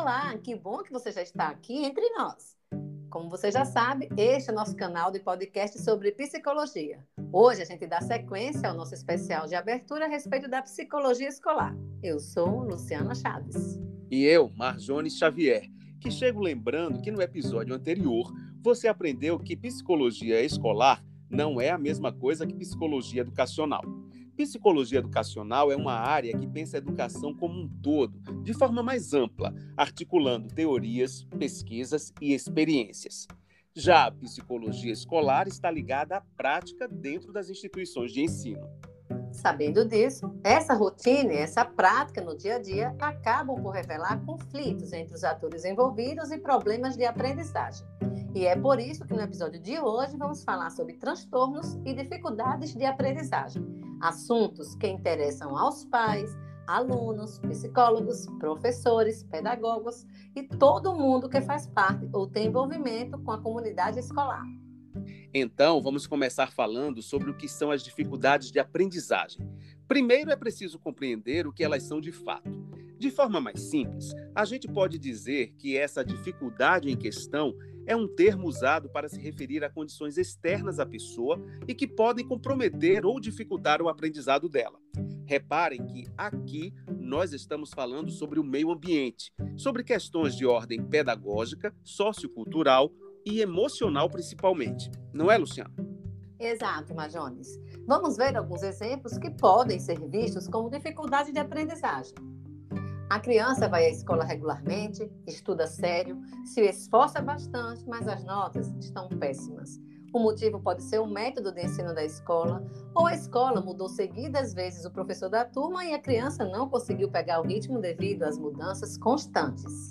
Olá, que bom que você já está aqui entre nós. Como você já sabe, este é o nosso canal de podcast sobre psicologia. Hoje a gente dá sequência ao nosso especial de abertura a respeito da psicologia escolar. Eu sou Luciana Chaves. E eu, Marjones Xavier, que chego lembrando que no episódio anterior você aprendeu que psicologia escolar não é a mesma coisa que psicologia educacional. Psicologia educacional é uma área que pensa a educação como um todo, de forma mais ampla, articulando teorias, pesquisas e experiências. Já a psicologia escolar está ligada à prática dentro das instituições de ensino. Sabendo disso, essa rotina e essa prática no dia a dia acabam por revelar conflitos entre os atores envolvidos e problemas de aprendizagem. E é por isso que no episódio de hoje vamos falar sobre transtornos e dificuldades de aprendizagem, assuntos que interessam aos pais, alunos, psicólogos, professores, pedagogos e todo mundo que faz parte ou tem envolvimento com a comunidade escolar. Então, vamos começar falando sobre o que são as dificuldades de aprendizagem. Primeiro é preciso compreender o que elas são de fato. De forma mais simples, a gente pode dizer que essa dificuldade em questão é um termo usado para se referir a condições externas à pessoa e que podem comprometer ou dificultar o aprendizado dela. Reparem que aqui nós estamos falando sobre o meio ambiente, sobre questões de ordem pedagógica, sociocultural e emocional principalmente. Não é, Luciana? Exato, Majones. Vamos ver alguns exemplos que podem ser vistos como dificuldade de aprendizagem. A criança vai à escola regularmente, estuda sério, se esforça bastante, mas as notas estão péssimas. O motivo pode ser o método de ensino da escola, ou a escola mudou seguidas vezes o professor da turma e a criança não conseguiu pegar o ritmo devido às mudanças constantes.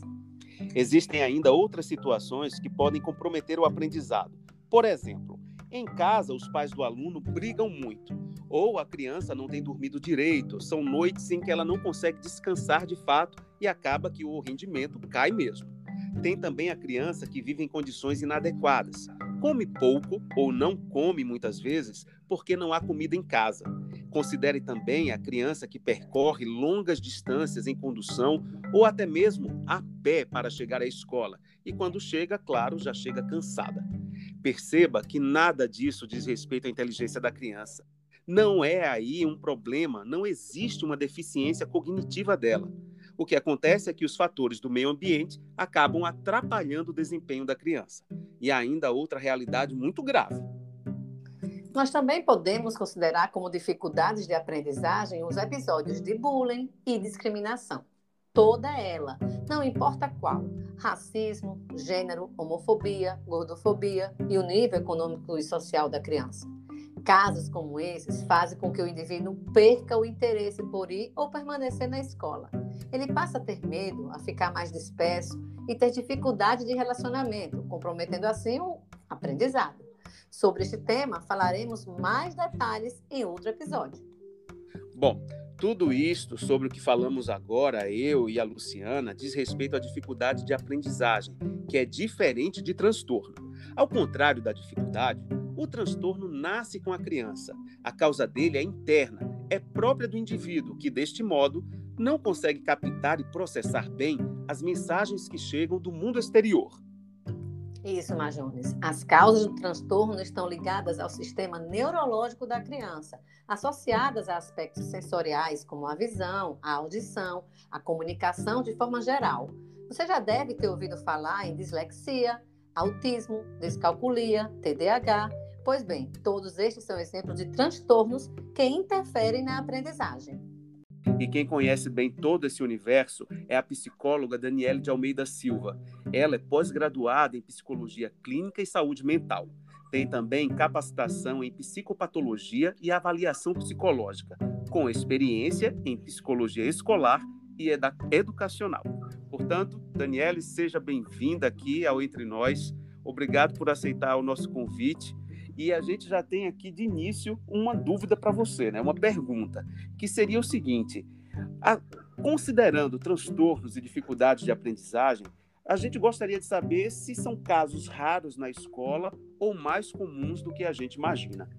Existem ainda outras situações que podem comprometer o aprendizado. Por exemplo, em casa, os pais do aluno brigam muito, ou a criança não tem dormido direito, são noites em que ela não consegue descansar de fato e acaba que o rendimento cai mesmo. Tem também a criança que vive em condições inadequadas, come pouco ou não come muitas vezes porque não há comida em casa. Considere também a criança que percorre longas distâncias em condução ou até mesmo a pé para chegar à escola e quando chega, claro, já chega cansada. Perceba que nada disso diz respeito à inteligência da criança. Não é aí um problema, não existe uma deficiência cognitiva dela. O que acontece é que os fatores do meio ambiente acabam atrapalhando o desempenho da criança. E ainda outra realidade muito grave. Nós também podemos considerar como dificuldades de aprendizagem os episódios de bullying e discriminação toda ela, não importa qual: racismo, gênero, homofobia, gordofobia e o nível econômico e social da criança. Casos como esses fazem com que o indivíduo perca o interesse por ir ou permanecer na escola. Ele passa a ter medo, a ficar mais disperso e ter dificuldade de relacionamento, comprometendo assim o aprendizado. Sobre este tema, falaremos mais detalhes em outro episódio. Bom, tudo isto sobre o que falamos agora, eu e a Luciana, diz respeito à dificuldade de aprendizagem, que é diferente de transtorno. Ao contrário da dificuldade, o transtorno nasce com a criança. A causa dele é interna, é própria do indivíduo, que deste modo não consegue captar e processar bem as mensagens que chegam do mundo exterior. Isso, Majones. As causas do transtorno estão ligadas ao sistema neurológico da criança, associadas a aspectos sensoriais como a visão, a audição, a comunicação de forma geral. Você já deve ter ouvido falar em dislexia, autismo, descalculia, TDAH. Pois bem, todos estes são exemplos de transtornos que interferem na aprendizagem. E quem conhece bem todo esse universo é a psicóloga Daniele de Almeida Silva. Ela é pós-graduada em psicologia clínica e saúde mental. Tem também capacitação em psicopatologia e avaliação psicológica, com experiência em psicologia escolar e educacional. Portanto, Daniele, seja bem-vinda aqui ao Entre Nós. Obrigado por aceitar o nosso convite e a gente já tem aqui de início uma dúvida para você, né? uma pergunta, que seria o seguinte: a, considerando transtornos e dificuldades de aprendizagem, a gente gostaria de saber se são casos raros na escola ou mais comuns do que a gente imagina.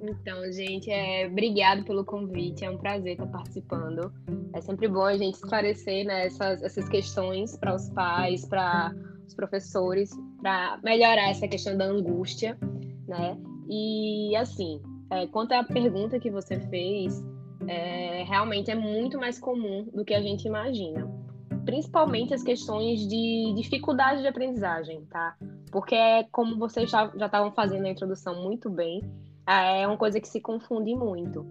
Então, gente, é, obrigado pelo convite, é um prazer estar participando. É sempre bom a gente esclarecer né, essas, essas questões para os pais, para os professores, para melhorar essa questão da angústia, né? E, assim, é, quanto à pergunta que você fez, é, realmente é muito mais comum do que a gente imagina. Principalmente as questões de dificuldade de aprendizagem, tá? Porque, como vocês já estavam fazendo na introdução muito bem, é uma coisa que se confunde muito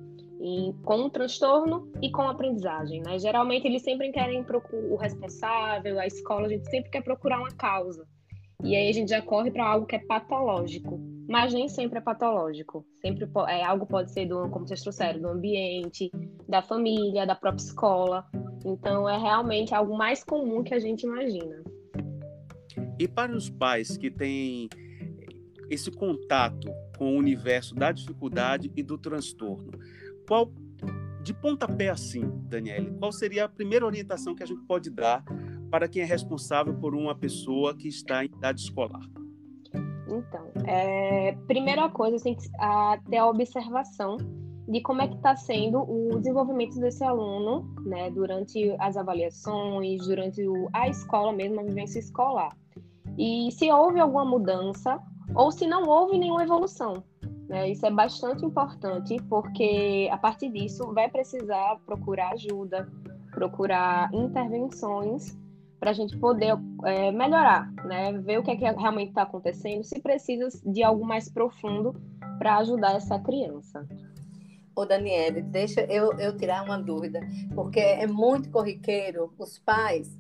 com o transtorno e com a aprendizagem, né? Geralmente eles sempre querem o responsável, a escola, a gente sempre quer procurar uma causa. E aí a gente já corre para algo que é patológico, mas nem sempre é patológico. Sempre é algo pode ser do, como vocês trouxeram, do ambiente, da família, da própria escola. Então é realmente algo mais comum que a gente imagina. E para os pais que têm esse contato com o universo da dificuldade e do transtorno, qual de pontapé assim, Daniele, qual seria a primeira orientação que a gente pode dar para quem é responsável por uma pessoa que está em idade escolar? Então, é, primeira coisa, que a, ter a observação de como é que está sendo o desenvolvimento desse aluno, né, durante as avaliações, durante o, a escola mesmo, a vivência escolar. E se houve alguma mudança ou se não houve nenhuma evolução. Né? Isso é bastante importante, porque a partir disso vai precisar procurar ajuda, procurar intervenções para a gente poder é, melhorar, né? ver o que, é que realmente está acontecendo, se precisa de algo mais profundo para ajudar essa criança. Ô, Daniele, deixa eu, eu tirar uma dúvida, porque é muito corriqueiro os pais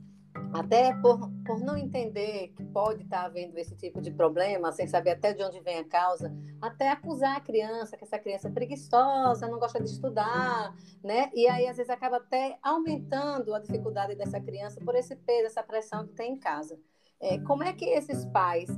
até por, por não entender que pode estar havendo esse tipo de problema, sem saber até de onde vem a causa, até acusar a criança que essa criança é preguiçosa, não gosta de estudar, né? E aí, às vezes, acaba até aumentando a dificuldade dessa criança por esse peso, essa pressão que tem em casa. É, como é que esses pais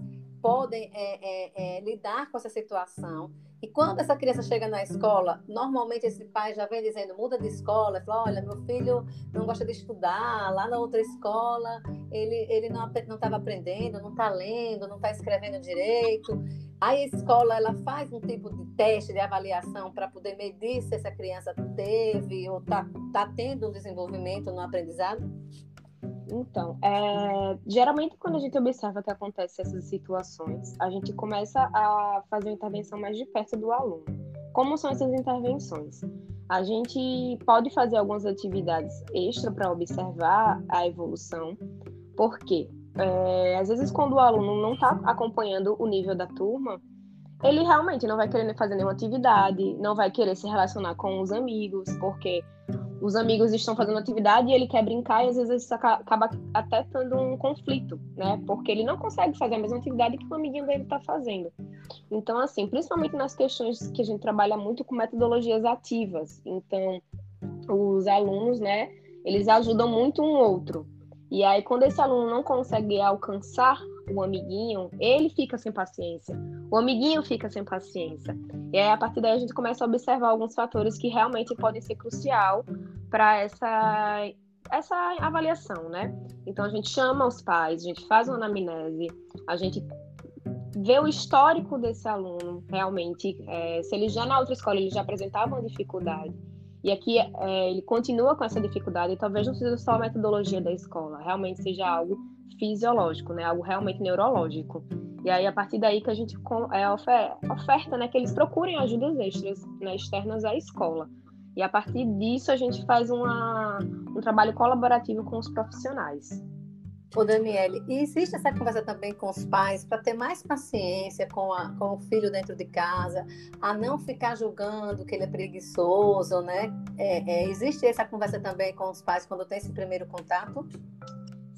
podem é, é, é lidar com essa situação e quando essa criança chega na escola, normalmente esse pai já vem dizendo, muda de escola, fala, olha, meu filho não gosta de estudar, lá na outra escola ele, ele não estava aprendendo, não está lendo, não está escrevendo direito. Aí a escola ela faz um tipo de teste, de avaliação para poder medir se essa criança teve ou está tá tendo um desenvolvimento no aprendizado? Então, é, geralmente quando a gente observa que acontecem essas situações, a gente começa a fazer uma intervenção mais de perto do aluno. Como são essas intervenções? A gente pode fazer algumas atividades extra para observar a evolução, porque é, às vezes quando o aluno não está acompanhando o nível da turma, ele realmente não vai querer fazer nenhuma atividade, não vai querer se relacionar com os amigos, porque os amigos estão fazendo atividade e ele quer brincar e às vezes isso acaba até tendo um conflito, né? Porque ele não consegue fazer a mesma atividade que o amiguinho dele está fazendo. Então, assim, principalmente nas questões que a gente trabalha muito com metodologias ativas. Então, os alunos, né, eles ajudam muito um outro. E aí, quando esse aluno não consegue alcançar o amiguinho, ele fica sem paciência. O amiguinho fica sem paciência. E aí, a partir daí, a gente começa a observar alguns fatores que realmente podem ser crucial para essa, essa avaliação, né? Então, a gente chama os pais, a gente faz uma anamnese, a gente vê o histórico desse aluno, realmente. É, se ele já na outra escola ele já apresentava uma dificuldade, e aqui é, ele continua com essa dificuldade, talvez não seja só a metodologia da escola, realmente seja algo fisiológico, né? Algo realmente neurológico. E aí, a partir daí que a gente é, oferta, né? Que eles procurem ajudas extras, né, externas à escola. E a partir disso, a gente faz uma, um trabalho colaborativo com os profissionais. Ô, Daniele, e existe essa conversa também com os pais para ter mais paciência com, a, com o filho dentro de casa, a não ficar julgando que ele é preguiçoso, né? É, é, existe essa conversa também com os pais quando tem esse primeiro contato?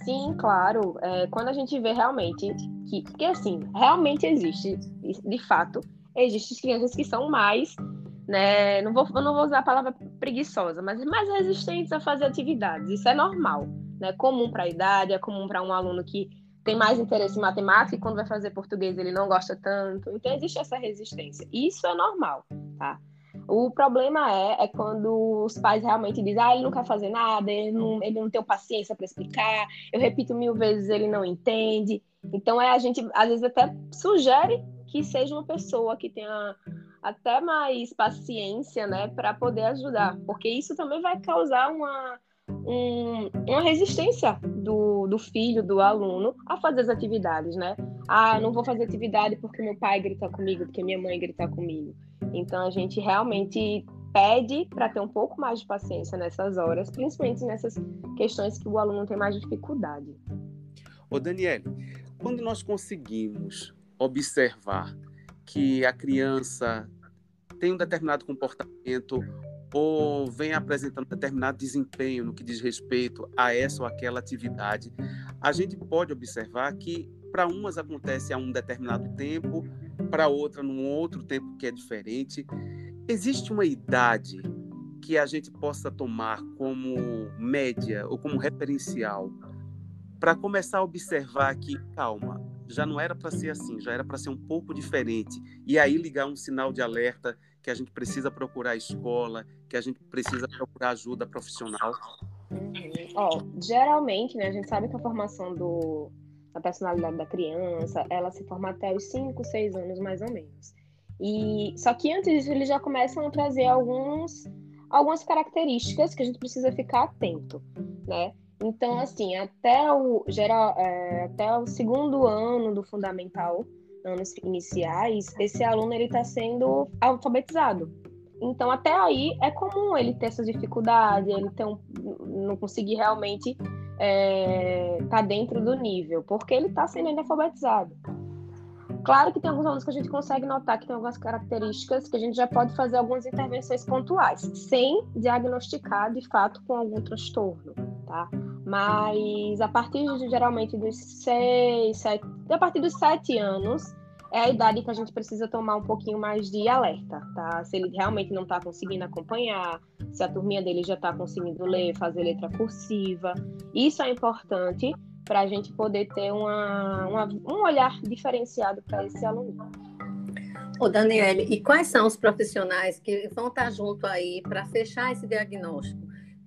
Sim, claro. É, quando a gente vê realmente que, porque assim, realmente existe, de fato, existem crianças que são mais, né? Não vou, não vou usar a palavra preguiçosa, mas mais resistentes a fazer atividades. Isso é normal né, comum para a idade, é comum para um aluno que tem mais interesse em matemática e quando vai fazer português ele não gosta tanto. Então existe essa resistência. Isso é normal, tá? O problema é, é quando os pais realmente dizem, ah, ele não quer fazer nada, ele não, ele não tem paciência para explicar, eu repito mil vezes, ele não entende. Então é a gente, às vezes, até sugere que seja uma pessoa que tenha até mais paciência, né, para poder ajudar, porque isso também vai causar uma, um, uma resistência do, do filho, do aluno, a fazer as atividades, né? Ah, não vou fazer atividade porque meu pai grita comigo, porque minha mãe grita comigo. Então a gente realmente pede para ter um pouco mais de paciência nessas horas, principalmente nessas questões que o aluno tem mais dificuldade. Ô Daniele, quando nós conseguimos observar que a criança tem um determinado comportamento ou vem apresentando determinado desempenho no que diz respeito a essa ou aquela atividade, a gente pode observar que para umas acontece a um determinado tempo, para outra num outro tempo que é diferente. Existe uma idade que a gente possa tomar como média ou como referencial para começar a observar que, calma, já não era para ser assim, já era para ser um pouco diferente. E aí ligar um sinal de alerta que a gente precisa procurar escola, que a gente precisa procurar ajuda profissional. Uhum. Ó, geralmente, né, a gente sabe que a formação do, da personalidade da criança, ela se forma até os 5, 6 anos, mais ou menos. E só que antes disso, eles já começam a trazer alguns, algumas características que a gente precisa ficar atento, né? Então, assim, até o, geral, é, até o segundo ano do fundamental, anos iniciais, esse aluno ele está sendo alfabetizado. Então, até aí é comum ele ter essas dificuldades, ele ter um, não conseguir realmente estar é, dentro do nível, porque ele está sendo alfabetizado. Claro que tem alguns alunos que a gente consegue notar que tem algumas características que a gente já pode fazer algumas intervenções pontuais, sem diagnosticar de fato com algum transtorno, tá? Mas a partir de, geralmente dos seis, sete, a partir dos sete anos, é a idade que a gente precisa tomar um pouquinho mais de alerta, tá? Se ele realmente não está conseguindo acompanhar, se a turminha dele já está conseguindo ler, fazer letra cursiva. Isso é importante para a gente poder ter uma, uma, um olhar diferenciado para esse aluno. Ô, Daniele, e quais são os profissionais que vão estar junto aí para fechar esse diagnóstico?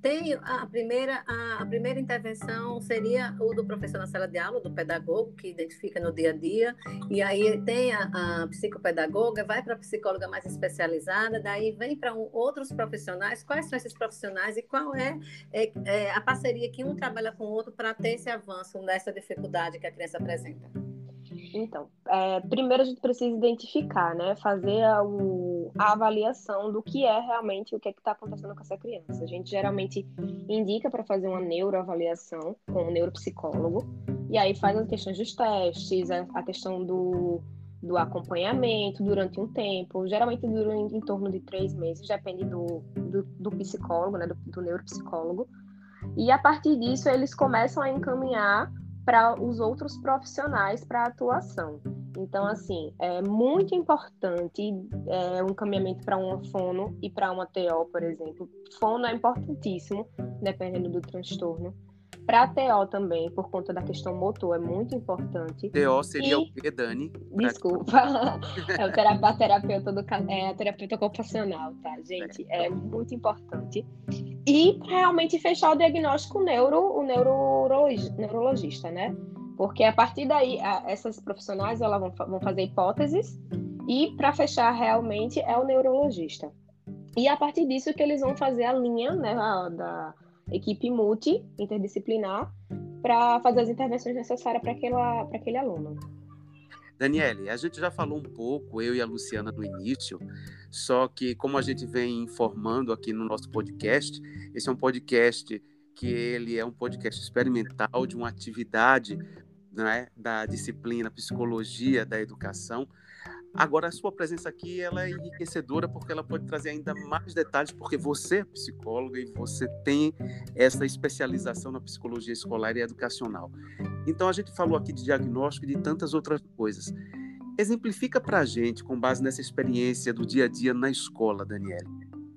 Tem a primeira, a, a, primeira intervenção seria o do professor na sala de aula, do pedagogo, que identifica no dia a dia, e aí tem a, a psicopedagoga, vai para a psicóloga mais especializada, daí vem para um, outros profissionais. Quais são esses profissionais e qual é, é, é a parceria que um trabalha com o outro para ter esse avanço nessa dificuldade que a criança apresenta? Então, é, primeiro a gente precisa identificar, né? Fazer a, o, a avaliação do que é realmente o que é está acontecendo com essa criança. A gente geralmente indica para fazer uma neuroavaliação com um neuropsicólogo, e aí faz as questões dos testes, a, a questão do, do acompanhamento durante um tempo, geralmente dura em, em torno de três meses, depende do, do, do psicólogo, né? Do, do neuropsicólogo. E a partir disso, eles começam a encaminhar para os outros profissionais para atuação. Então, assim, é muito importante é, um encaminhamento para uma fono e para uma TO, por exemplo. Fono é importantíssimo, dependendo do transtorno. Para a TO também, por conta da questão motor, é muito importante. TO seria e... o quê, Dani? Desculpa. é o terapeuta, terapeuta, do, é, terapeuta ocupacional, tá, gente? É muito importante. E realmente fechar o diagnóstico neuro, o neurologista, né? Porque a partir daí, a, essas profissionais elas vão, vão fazer hipóteses e para fechar realmente é o neurologista. E a partir disso que eles vão fazer a linha né, a, da equipe multi interdisciplinar para fazer as intervenções necessárias para aquele aluno. Daniele, a gente já falou um pouco, eu e a Luciana no início, só que como a gente vem informando aqui no nosso podcast, esse é um podcast que ele é um podcast experimental de uma atividade né, da disciplina psicologia da educação, Agora, a sua presença aqui ela é enriquecedora porque ela pode trazer ainda mais detalhes, porque você é psicóloga e você tem essa especialização na psicologia escolar e educacional. Então, a gente falou aqui de diagnóstico e de tantas outras coisas. Exemplifica para a gente, com base nessa experiência do dia a dia na escola, Daniela,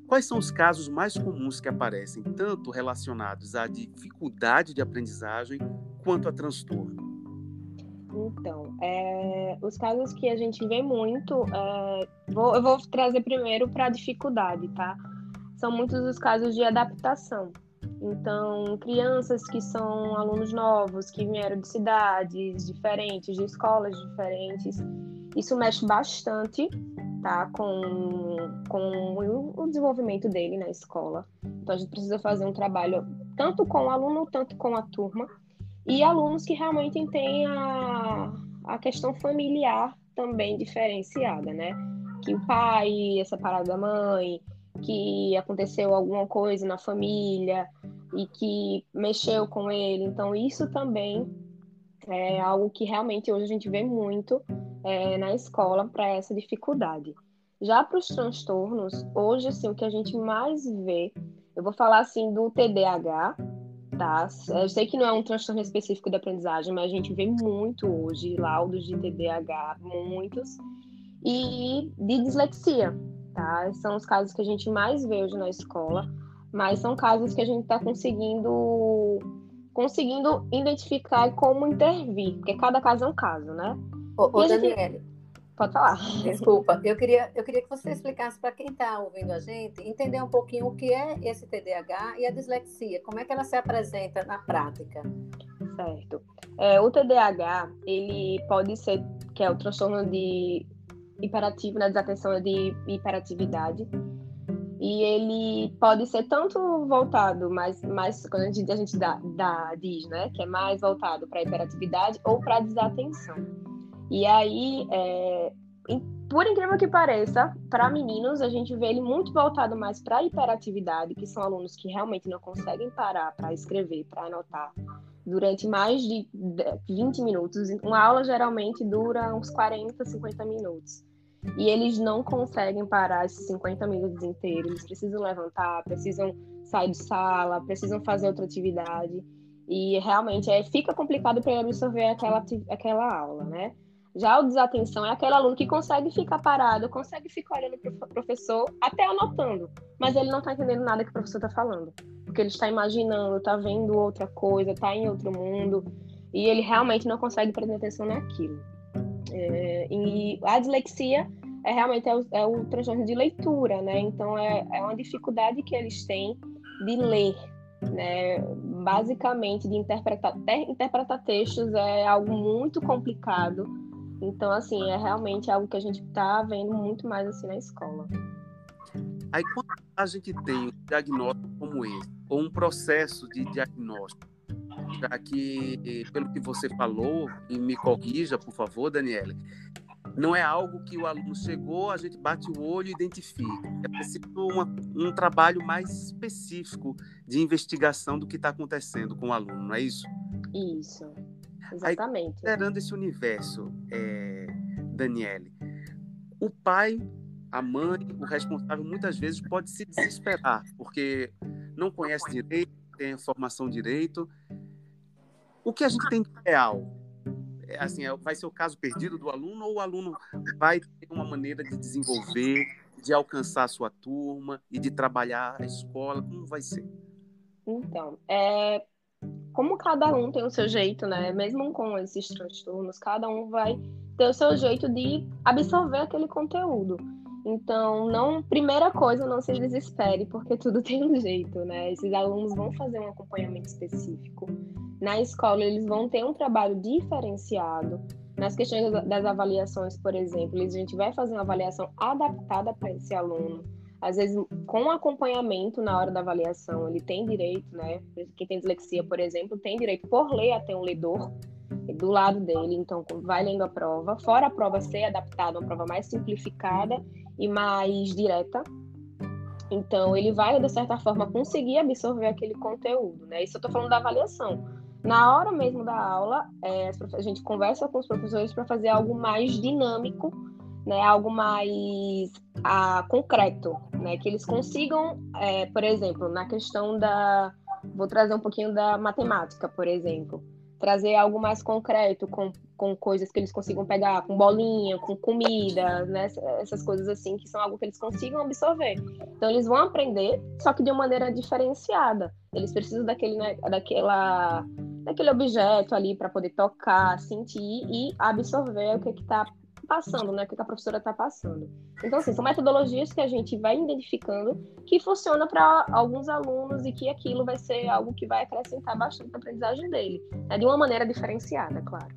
quais são os casos mais comuns que aparecem, tanto relacionados à dificuldade de aprendizagem quanto a transtorno? Então, é, os casos que a gente vê muito, é, vou, eu vou trazer primeiro para a dificuldade, tá? São muitos os casos de adaptação. Então, crianças que são alunos novos, que vieram de cidades diferentes, de escolas diferentes, isso mexe bastante, tá? Com, com o desenvolvimento dele na escola. Então a gente precisa fazer um trabalho tanto com o aluno, tanto com a turma, e alunos que realmente têm a, a questão familiar também diferenciada, né? Que o pai é separado da mãe, que aconteceu alguma coisa na família e que mexeu com ele. Então, isso também é algo que realmente hoje a gente vê muito é, na escola para essa dificuldade. Já para os transtornos, hoje, assim, o que a gente mais vê, eu vou falar assim do TDAH, tá? Eu sei que não é um transtorno específico da aprendizagem, mas a gente vê muito hoje laudos de TDAH, muitos, e de dislexia, tá? São os casos que a gente mais vê hoje na escola, mas são casos que a gente está conseguindo conseguindo identificar como intervir, porque cada caso é um caso, né? Ô, ô Daniele, Pode falar. Desculpa, eu queria, eu queria que você explicasse para quem está ouvindo a gente, entender um pouquinho o que é esse TDAH e a dislexia, como é que ela se apresenta na prática. Certo. É, o TDAH, ele pode ser, que é o transtorno de hiperativo, na né, desatenção de hiperatividade, e ele pode ser tanto voltado, mas mais quando a gente, a gente dá, dá, diz, né, que é mais voltado para hiperatividade ou para desatenção. E aí, é, por incrível que pareça, para meninos, a gente vê ele muito voltado mais para hiperatividade, que são alunos que realmente não conseguem parar para escrever, para anotar, durante mais de 20 minutos. Uma aula geralmente dura uns 40, 50 minutos. E eles não conseguem parar esses 50 minutos inteiros. Eles precisam levantar, precisam sair de sala, precisam fazer outra atividade. E realmente é, fica complicado para ele absorver aquela, aquela aula, né? Já o desatenção é aquele aluno que consegue ficar parado, consegue ficar olhando para o professor, até anotando, mas ele não está entendendo nada que o professor está falando, porque ele está imaginando, está vendo outra coisa, está em outro mundo, e ele realmente não consegue prestar atenção naquilo. É, e a dislexia é realmente é o, é o transtorno de leitura, né? Então é, é uma dificuldade que eles têm de ler, né? Basicamente de interpretar, interpretar textos é algo muito complicado então, assim, é realmente algo que a gente está vendo muito mais assim na escola. Aí, quando a gente tem um diagnóstico como esse, ou um processo de diagnóstico, já que, pelo que você falou, e me corrija, por favor, Daniela, não é algo que o aluno chegou, a gente bate o olho e identifica. É preciso uma, um trabalho mais específico de investigação do que está acontecendo com o aluno, não é isso? Isso. Exatamente. Aí, esse universo, é, Daniele, o pai, a mãe, o responsável, muitas vezes pode se desesperar, porque não conhece direito, tem formação direito. O que a gente tem de real? É, assim, é, vai ser o caso perdido do aluno ou o aluno vai ter uma maneira de desenvolver, de alcançar a sua turma e de trabalhar a escola? Como vai ser? Então, é, como cada um tem o seu jeito, né? Mesmo com esses transtornos, cada um vai ter o seu jeito de absorver aquele conteúdo. Então, não, primeira coisa, não se desespere, porque tudo tem um jeito, né? Esses alunos vão fazer um acompanhamento específico. Na escola, eles vão ter um trabalho diferenciado. Nas questões das avaliações, por exemplo, a gente vai fazer uma avaliação adaptada para esse aluno às vezes com acompanhamento na hora da avaliação, ele tem direito, né? Quem tem dislexia, por exemplo, tem direito por lei a ter um ledor do lado dele, então vai lendo a prova, fora a prova ser adaptada, uma prova mais simplificada e mais direta. Então ele vai de certa forma conseguir absorver aquele conteúdo, né? Isso eu estou falando da avaliação. Na hora mesmo da aula, é, a gente conversa com os professores para fazer algo mais dinâmico né, algo mais a, concreto, né, que eles consigam, é, por exemplo, na questão da, vou trazer um pouquinho da matemática, por exemplo, trazer algo mais concreto com, com coisas que eles consigam pegar, com bolinha, com comida, né, essas coisas assim que são algo que eles consigam absorver. Então eles vão aprender, só que de uma maneira diferenciada. Eles precisam daquele, né, daquela daquele objeto ali para poder tocar, sentir e absorver o que está passando, né? O que a professora está passando. Então, assim, são metodologias que a gente vai identificando que funciona para alguns alunos e que aquilo vai ser algo que vai acrescentar bastante na aprendizagem dele, né? de uma maneira diferenciada, claro.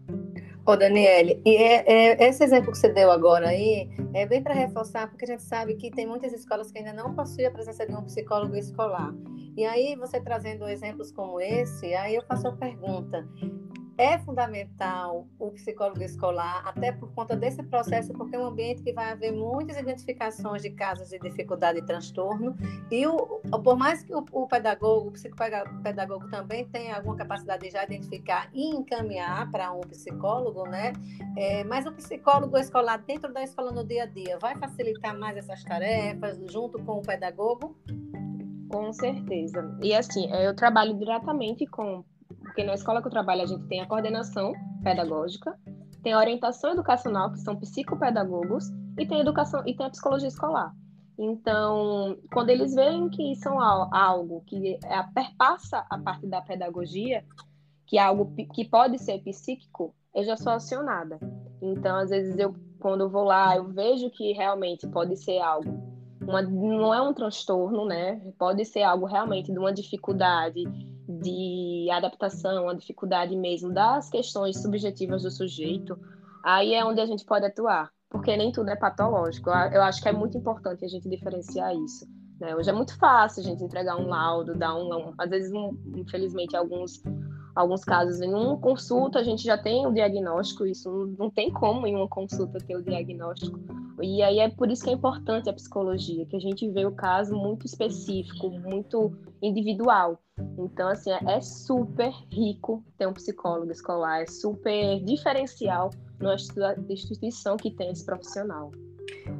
Ô, Daniele, e é, é, esse exemplo que você deu agora aí é bem para reforçar, porque a gente sabe que tem muitas escolas que ainda não possuem a presença de um psicólogo escolar. E aí, você trazendo exemplos como esse, aí eu faço a pergunta: é fundamental o psicólogo escolar, até por conta desse processo, porque é um ambiente que vai haver muitas identificações de casos de dificuldade e transtorno, e o, por mais que o, o pedagogo, o psicopedagogo também tenha alguma capacidade de já identificar e encaminhar para um psicólogo, né? É, mas o psicólogo escolar dentro da escola no dia a dia vai facilitar mais essas tarefas junto com o pedagogo? Com certeza. E assim, eu trabalho diretamente com porque na escola que eu trabalho a gente tem a coordenação pedagógica, tem a orientação educacional, que são psicopedagogos, e tem a educação e tem a psicologia escolar. Então, quando eles veem que são algo que é, perpassa a parte da pedagogia, que é algo que pode ser psíquico, eu já sou acionada. Então, às vezes eu quando eu vou lá, eu vejo que realmente pode ser algo uma, não é um transtorno, né? Pode ser algo realmente de uma dificuldade de adaptação, a dificuldade mesmo das questões subjetivas do sujeito, aí é onde a gente pode atuar, porque nem tudo é patológico. Eu acho que é muito importante a gente diferenciar isso. Né? Hoje é muito fácil a gente entregar um laudo, dar um, um às vezes, um, infelizmente, alguns alguns casos em uma consulta a gente já tem o diagnóstico, isso não tem como em uma consulta ter o diagnóstico. E aí é por isso que é importante a psicologia, que a gente vê o caso muito específico, muito individual. Então, assim, é super rico ter um psicólogo escolar, é super diferencial numa instituição que tem esse profissional.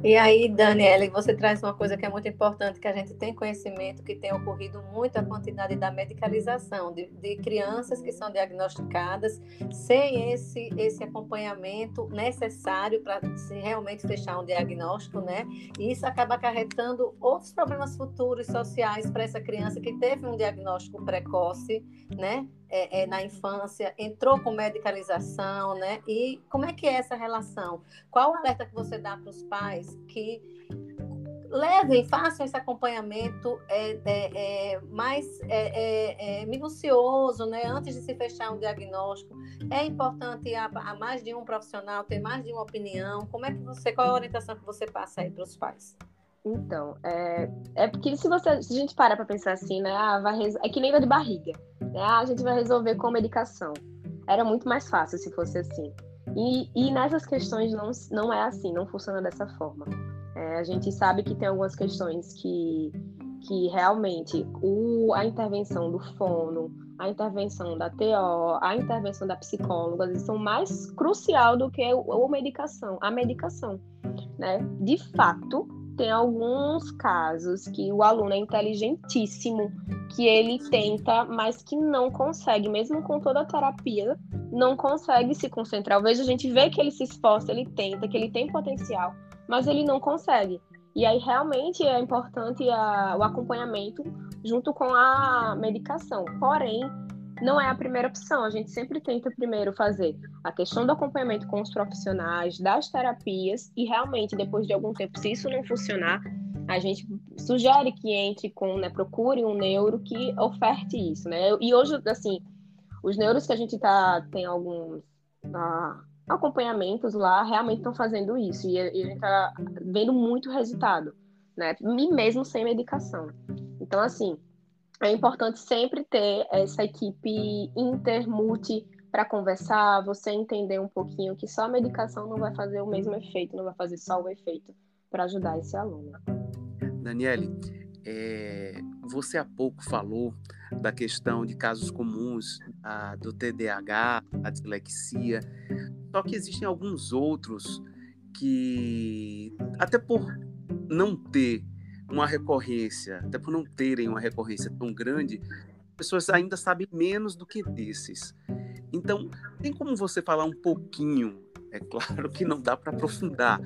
E aí, Daniela, você traz uma coisa que é muito importante, que a gente tem conhecimento que tem ocorrido muito a quantidade da medicalização de, de crianças que são diagnosticadas sem esse, esse acompanhamento necessário para se realmente fechar um diagnóstico, né? E isso acaba acarretando outros problemas futuros sociais para essa criança que teve um diagnóstico precoce, né? É, é, na infância, entrou com medicalização, né? E como é que é essa relação? Qual o alerta que você dá para os pais que levem, façam esse acompanhamento é, é, é mais é, é, minucioso, né? Antes de se fechar um diagnóstico, é importante a, a, mais de um profissional ter mais de uma opinião. Como é que você, qual a orientação que você passa aí para os pais? Então, é, é porque se, você, se a gente parar para pensar assim, né? Ah, vai, é que nem dor de barriga. Ah, a gente vai resolver com medicação. Era muito mais fácil se fosse assim. E, e nessas questões não, não é assim, não funciona dessa forma. É, a gente sabe que tem algumas questões que, que realmente o, a intervenção do fono, a intervenção da TO, a intervenção da psicóloga, são mais crucial do que a medicação, a medicação, né? De fato, tem alguns casos que o aluno é inteligentíssimo, que ele tenta, mas que não consegue, mesmo com toda a terapia, não consegue se concentrar. Eu vejo a gente vê que ele se esforça, ele tenta, que ele tem potencial, mas ele não consegue. E aí realmente é importante a, o acompanhamento junto com a medicação. Porém, não é a primeira opção. A gente sempre tenta primeiro fazer a questão do acompanhamento com os profissionais, das terapias, e realmente, depois de algum tempo, se isso não funcionar, a gente sugere que entre com, né, procure um neuro que oferte isso, né? E hoje, assim, os neuros que a gente tá, tem alguns ah, acompanhamentos lá, realmente estão fazendo isso, e, e a gente tá vendo muito resultado, né? E mesmo sem medicação. Então, assim, é importante sempre ter essa equipe intermulti para conversar, você entender um pouquinho que só a medicação não vai fazer o mesmo efeito, não vai fazer só o efeito para ajudar esse aluno. Daniele, é, você há pouco falou da questão de casos comuns a, do TDAH, a dislexia, só que existem alguns outros que, até por não ter uma recorrência, até por não terem uma recorrência tão grande, pessoas ainda sabem menos do que desses. Então, tem como você falar um pouquinho? É claro que não dá para aprofundar,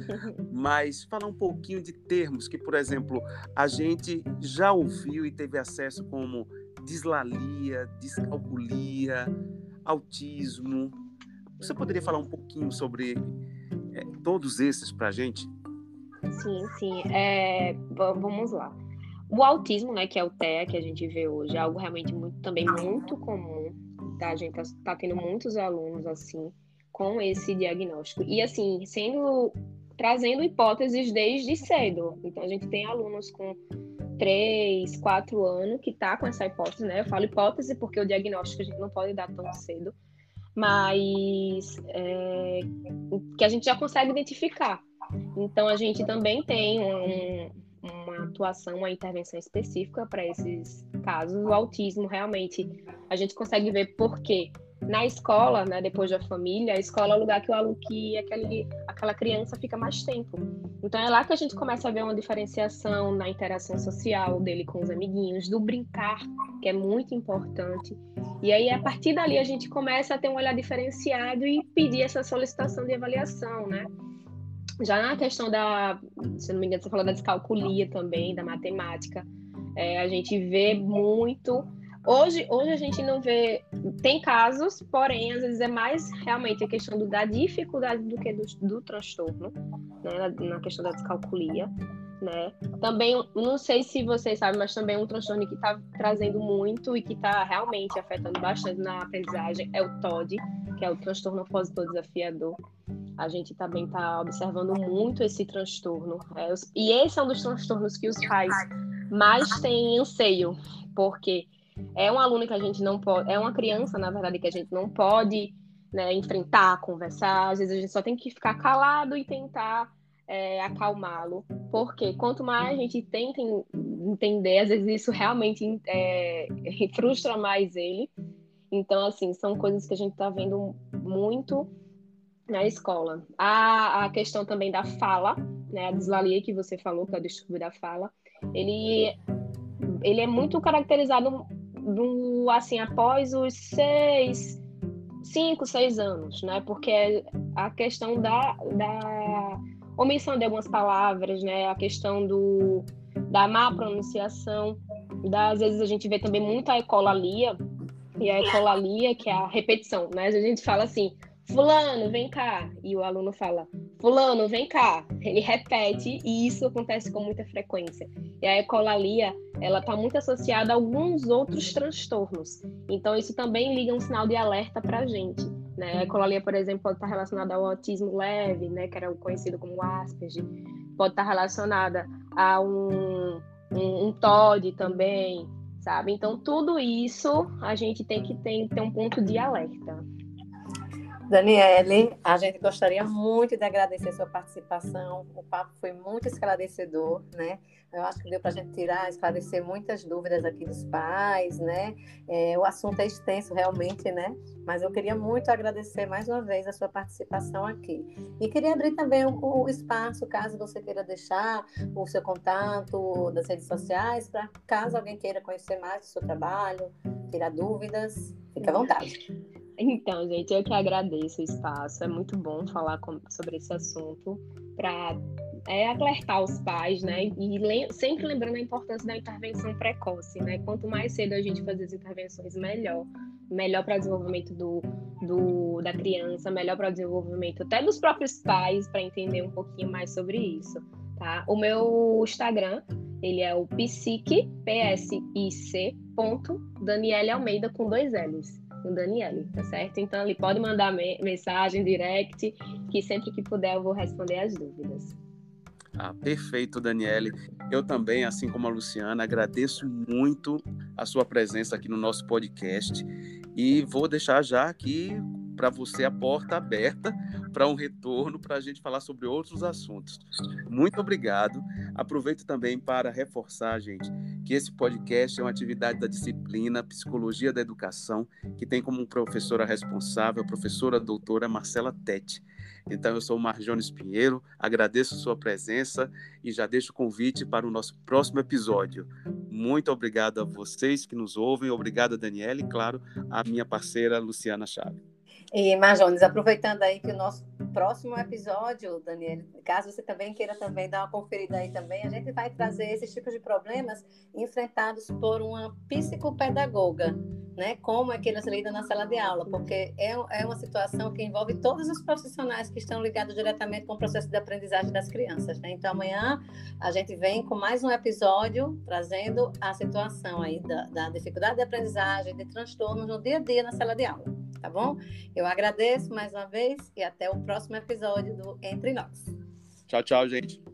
mas falar um pouquinho de termos que, por exemplo, a gente já ouviu e teve acesso como dislalia, descalculia, autismo. Você poderia falar um pouquinho sobre é, todos esses para a gente? Sim, sim. É, vamos lá. O autismo, né, que é o TEA que a gente vê hoje, é algo realmente muito, também muito comum. Tá? A gente está tá tendo muitos alunos assim, com esse diagnóstico. E assim, sendo trazendo hipóteses desde cedo. Então a gente tem alunos com três, quatro anos que tá com essa hipótese, né? Eu falo hipótese porque o diagnóstico a gente não pode dar tão cedo, mas é, que a gente já consegue identificar. Então a gente também tem um, uma atuação, uma intervenção específica para esses casos. O autismo realmente a gente consegue ver por quê na escola, né, depois da família, a escola é o lugar que o aluno, que aquele, aquela criança fica mais tempo. Então é lá que a gente começa a ver uma diferenciação na interação social dele com os amiguinhos, do brincar, que é muito importante. E aí a partir dali a gente começa a ter um olhar diferenciado e pedir essa solicitação de avaliação, né? Já na questão da, se não me engano, você falou da descalculia também, da matemática, é, a gente vê muito Hoje, hoje a gente não vê. Tem casos, porém, às vezes é mais realmente a questão do, da dificuldade do que do, do transtorno, né? Na, na, questão da descalculia. Né? Também, não sei se vocês sabem, mas também um transtorno que está trazendo muito e que está realmente afetando bastante na aprendizagem é o TOD, que é o transtorno opositor desafiador. A gente também está observando muito esse transtorno. É, e esse é um dos transtornos que os pais mais têm anseio, porque é um aluno que a gente não pode, é uma criança, na verdade, que a gente não pode né, enfrentar, conversar. Às vezes a gente só tem que ficar calado e tentar é, acalmá-lo, porque quanto mais a gente tenta entender, às vezes isso realmente é, frustra mais ele. Então, assim, são coisas que a gente está vendo muito na escola. A, a questão também da fala, né, a dislalia que você falou, que é o distúrbio da fala, ele, ele é muito caracterizado do assim após os seis, cinco, seis anos, né? Porque a questão da, da omissão de algumas palavras, né? A questão do da má pronunciação, da, às vezes a gente vê também muita ecolalia e a ecolalia que é a repetição, né? A gente fala assim, fulano, vem cá, e o aluno fala, fulano, vem cá. Ele repete e isso acontece com muita frequência. E a ecolalia, ela está muito associada a alguns outros transtornos. Então, isso também liga um sinal de alerta para a gente. Né? A ecolalia, por exemplo, pode estar relacionada ao autismo leve, né, que era conhecido como Asperger. Pode estar relacionada a um, um, um TOD também, sabe? Então, tudo isso a gente tem que ter, ter um ponto de alerta. Daniele, a gente gostaria muito de agradecer sua participação. O papo foi muito esclarecedor, né? Eu acho que deu para a gente tirar, esclarecer muitas dúvidas aqui dos pais, né? É, o assunto é extenso realmente, né? Mas eu queria muito agradecer mais uma vez a sua participação aqui. E queria abrir também o, o espaço, caso você queira deixar o seu contato das redes sociais, para caso alguém queira conhecer mais do seu trabalho, tirar dúvidas, fique à vontade. Então, gente, eu que agradeço o espaço. É muito bom falar com, sobre esse assunto para é, alertar os pais, né? E le sempre lembrando a importância da intervenção precoce, né? Quanto mais cedo a gente fazer as intervenções, melhor. Melhor para o desenvolvimento do, do, da criança, melhor para o desenvolvimento até dos próprios pais, para entender um pouquinho mais sobre isso, tá? O meu Instagram, ele é o psic, P-S-I-C, ponto, Daniele Almeida, com dois L's com Daniele, tá certo? Então ele pode mandar me mensagem, direct, que sempre que puder eu vou responder as dúvidas. Ah, perfeito, Daniele. Eu também, assim como a Luciana, agradeço muito a sua presença aqui no nosso podcast e vou deixar já aqui para você a porta aberta para um retorno para a gente falar sobre outros assuntos. Muito obrigado. Aproveito também para reforçar, gente, que esse podcast é uma atividade da disciplina Psicologia da Educação, que tem como professora responsável a professora doutora Marcela Tete. Então, eu sou o Marjones Pinheiro, agradeço sua presença e já deixo o convite para o nosso próximo episódio. Muito obrigado a vocês que nos ouvem, obrigado a Daniela e, claro, a minha parceira Luciana Chave. E, Marjones, aproveitando aí que o nosso próximo episódio, Daniel, caso você também queira também dar uma conferida aí também, a gente vai trazer esses tipos de problemas enfrentados por uma psicopedagoga, né? Como é que eles lidam na sala de aula, porque é, é uma situação que envolve todos os profissionais que estão ligados diretamente com o processo de aprendizagem das crianças, né? Então, amanhã a gente vem com mais um episódio trazendo a situação aí da, da dificuldade de aprendizagem, de transtornos no dia a dia na sala de aula. Tá bom? Eu agradeço mais uma vez e até o próximo episódio do Entre Nós. Tchau, tchau, gente.